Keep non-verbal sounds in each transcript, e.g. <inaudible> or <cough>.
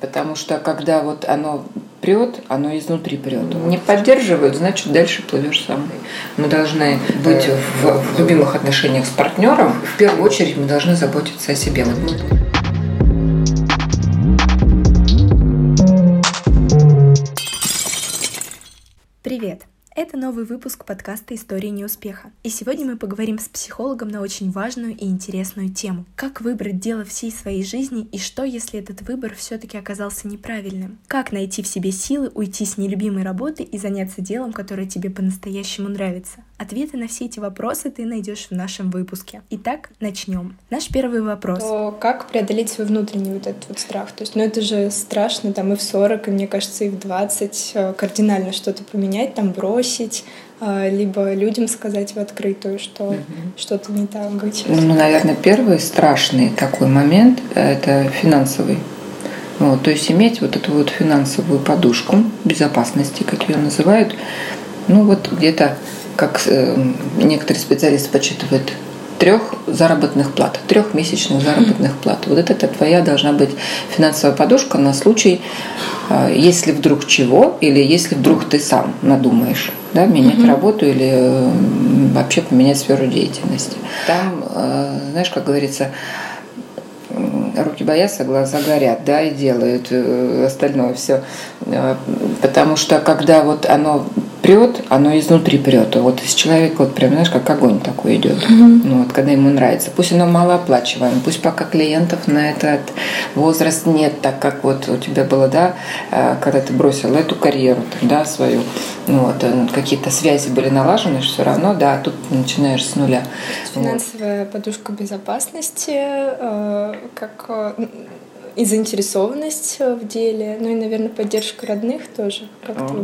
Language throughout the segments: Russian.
Потому что когда вот оно прет, оно изнутри прет. Не поддерживают, значит, дальше плывешь сам. Мы должны быть в, в любимых отношениях с партнером. В первую очередь мы должны заботиться о себе. Вот выпуск подкаста «Истории неуспеха». И сегодня мы поговорим с психологом на очень важную и интересную тему. Как выбрать дело всей своей жизни и что, если этот выбор все-таки оказался неправильным? Как найти в себе силы уйти с нелюбимой работы и заняться делом, которое тебе по-настоящему нравится? Ответы на все эти вопросы ты найдешь в нашем выпуске. Итак, начнем. Наш первый вопрос. То как преодолеть свой внутренний вот этот вот страх? То есть, ну это же страшно, там и в 40, и мне кажется, и в 20 э, кардинально что-то поменять, там бросить а, либо людям сказать в открытую, что угу. что-то не так быть. Ну, наверное, первый страшный такой момент – это финансовый. Вот, то есть иметь вот эту вот финансовую подушку безопасности, как ее называют, ну вот где-то, как э, некоторые специалисты подсчитывают, трех заработных плат, трех месячных заработных плат. Вот это, твоя должна быть финансовая подушка на случай, а, если вдруг чего, или если вдруг ты сам надумаешь да, менять mm работу или вообще поменять сферу деятельности. Там, э, знаешь, как говорится, руки боятся, глаза горят, да, и делают э, остальное все. Э, потому что когда вот оно прет, оно изнутри прет. Вот из человека вот прям, знаешь, как огонь такой идет. Mm-hmm. Ну, вот, когда ему нравится. Пусть оно малооплачиваемо, пусть пока клиентов на этот возраст нет, так как вот у тебя было, да, э, когда ты бросил эту карьеру, там, да, свою, ну, вот, э, какие-то связи были налажены, все равно, да, тут начинаешь с нуля. Финансовая вот. подушка безопасности, э, как и заинтересованность э, в деле, ну и, наверное, поддержка родных тоже как-то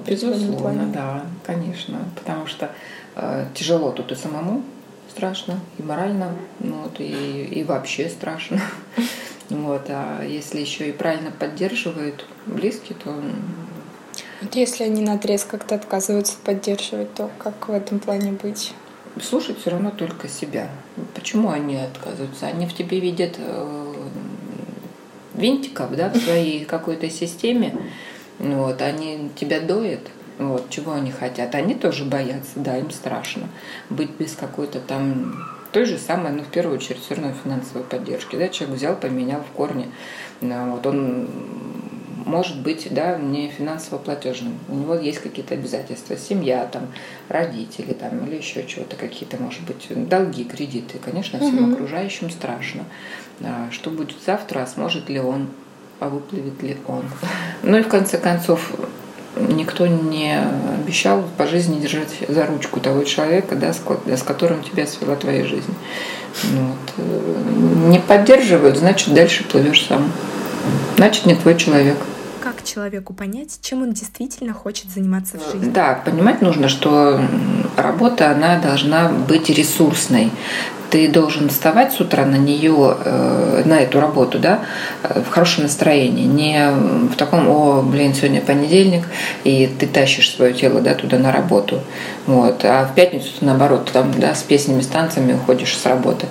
плане. да, конечно, потому что э, тяжело тут и самому страшно, и морально, ну, вот, и, и вообще страшно. <laughs> Вот, а если еще и правильно поддерживают близкие, то вот если они на отрез как-то отказываются поддерживать, то как в этом плане быть? Слушать все равно только себя. Почему они отказываются? Они в тебе видят э, винтиков да, в своей какой-то системе, вот, они тебя доят, вот, чего они хотят. Они тоже боятся, да, им страшно быть без какой-то там той же самой, ну, в первую очередь, все равно финансовой поддержки. Да, человек взял, поменял в корне. Вот он может быть да, не финансово платежным. У него есть какие-то обязательства, семья, там, родители там, или еще чего-то, какие-то, может быть, долги, кредиты. Конечно, всем угу. окружающим страшно. А что будет завтра, а сможет ли он, а выплывет ли он. Ну и в конце концов, никто не обещал по жизни держать за ручку того человека, да, с которым тебя свела твоя жизнь. Ну вот. Не поддерживают, значит, дальше плывешь сам. Значит, не твой человек человеку понять, чем он действительно хочет заниматься в жизни? Да, понимать нужно, что работа, она должна быть ресурсной. Ты должен вставать с утра на нее, э, на эту работу, да, в хорошем настроении, не в таком, о, блин, сегодня понедельник, и ты тащишь свое тело, да, туда на работу, вот, а в пятницу наоборот, там, да, с песнями, с танцами уходишь с работы.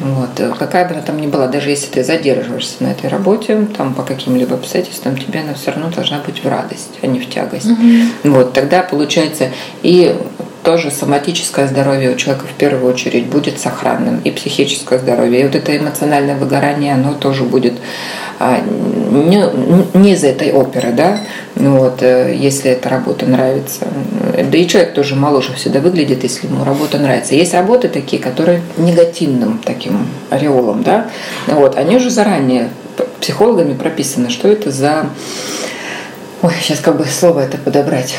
Вот. Э, какая бы она там ни была, даже если ты задерживаешься на этой работе, там по каким-либо обстоятельствам, тебе она все равно должна быть в радость, а не в тягость. Угу. Вот. Тогда получается и тоже соматическое здоровье у человека в первую очередь будет сохранным, и психическое здоровье. И вот это эмоциональное выгорание, оно тоже будет не, не из этой оперы, да, ну вот, э, если эта работа нравится. Да и человек тоже моложе всегда выглядит, если ему работа нравится. Есть работы такие, которые негативным таким ореолом, да, вот, они уже заранее психологами прописаны, что это за... Ой, сейчас как бы слово это подобрать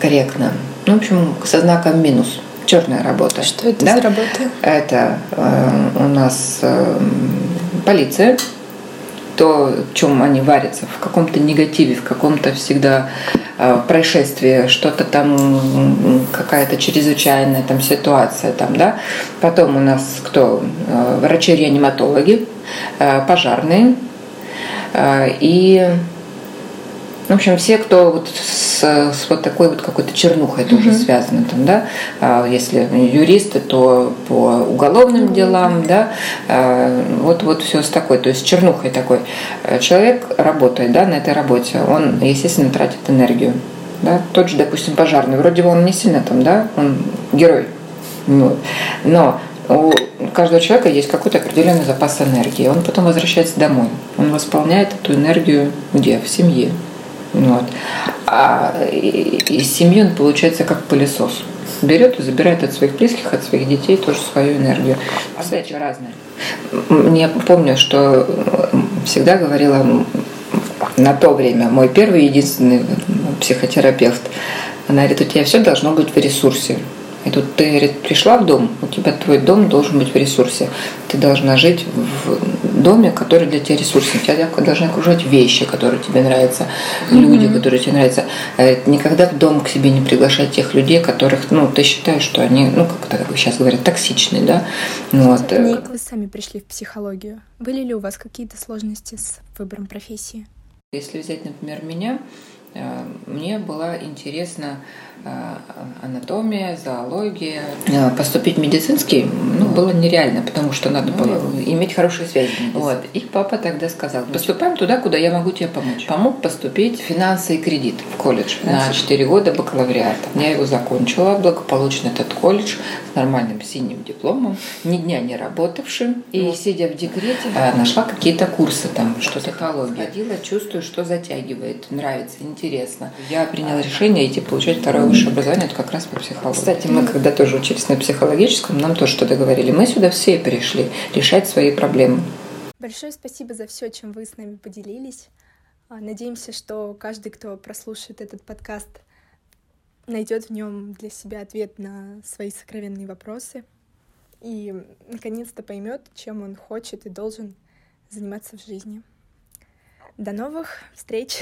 корректно. Ну, в общем, со знаком минус. Черная работа. Что это да? за работа? Это э, у нас э, полиция, то, в чем они варятся, в каком-то негативе, в каком-то всегда э, происшествии, что-то там, какая-то чрезвычайная там ситуация там, да. Потом у нас кто? Э, врачи-реаниматологи, э, пожарные и, в общем, все, кто вот с вот такой вот какой-то чернухой тоже mm-hmm. связано там, да. А если юристы, то по уголовным делам, да. А, вот вот все с такой, то есть чернухой такой. Человек работает, да, на этой работе, он, естественно, тратит энергию. Да, тот же, допустим, пожарный. Вроде бы он не сильно там, да, он герой. Вот. Но у каждого человека есть какой-то определенный запас энергии. Он потом возвращается домой. Он восполняет эту энергию где? В семье. Вот. А из семьи он получается как пылесос. Берет и забирает от своих близких, от своих детей тоже свою энергию. Задачи разные. Я помню, что всегда говорила на то время мой первый единственный психотерапевт. Она говорит, у тебя все должно быть в ресурсе. И тут ты говорит, пришла в дом, у тебя твой дом должен быть в ресурсе. Ты должна жить в доме, который для тебя ресурсный. Тебя должны окружать вещи, которые тебе нравятся, люди, mm-hmm. которые тебе нравятся. Э, никогда в дом к себе не приглашать тех людей, которых, ну, ты считаешь, что они, ну, как это сейчас говорят, токсичные, да. Вот. Ник, вы сами пришли в психологию. Были ли у вас какие-то сложности с выбором профессии? Если взять, например, меня, э, мне была интересна Э, анатомия, зоология. Э, поступить в медицинский ну, было нереально, потому что надо было иметь хорошие связи. Вот. И папа тогда сказал, поступаем туда, куда я могу тебе помочь. Помог поступить в финансы и кредит в колледж на 4 года бакалавриата. Я его закончила благополучно, этот колледж, с нормальным синим дипломом, ни дня не работавшим. И сидя в декрете, э, нашла какие-то курсы там, что-то экология. Ходила, чувствую, что затягивает, нравится, интересно. Я приняла решение идти получать второе высшее образование, это как раз по психологии. Кстати, мы когда тоже учились на психологическом, нам тоже что-то говорили. Мы сюда все пришли решать свои проблемы. Большое спасибо за все, чем вы с нами поделились. А, надеемся, что каждый, кто прослушает этот подкаст, найдет в нем для себя ответ на свои сокровенные вопросы и наконец-то поймет, чем он хочет и должен заниматься в жизни. До новых встреч!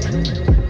Thank you.